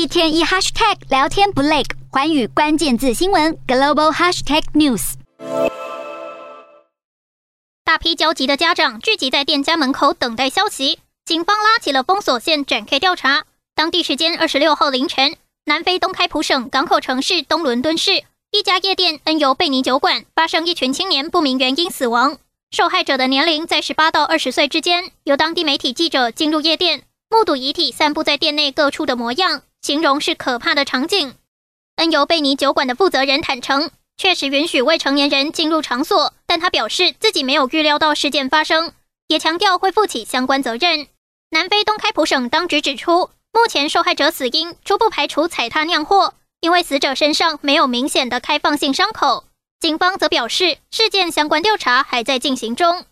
一天一 hashtag 聊天不累，环宇关键字新闻 global hashtag news。大批焦急的家长聚集在店家门口等待消息，警方拉起了封锁线展开调查。当地时间二十六号凌晨，南非东开普省港口城市东伦敦市一家夜店恩尤贝尼酒馆发生一群青年不明原因死亡，受害者的年龄在十八到二十岁之间。由当地媒体记者进入夜店，目睹遗体散布在店内各处的模样。形容是可怕的场景。恩尤贝尼酒馆的负责人坦承，确实允许未成年人进入场所，但他表示自己没有预料到事件发生，也强调会负起相关责任。南非东开普省当局指出，目前受害者死因初步排除踩踏酿祸，因为死者身上没有明显的开放性伤口。警方则表示，事件相关调查还在进行中。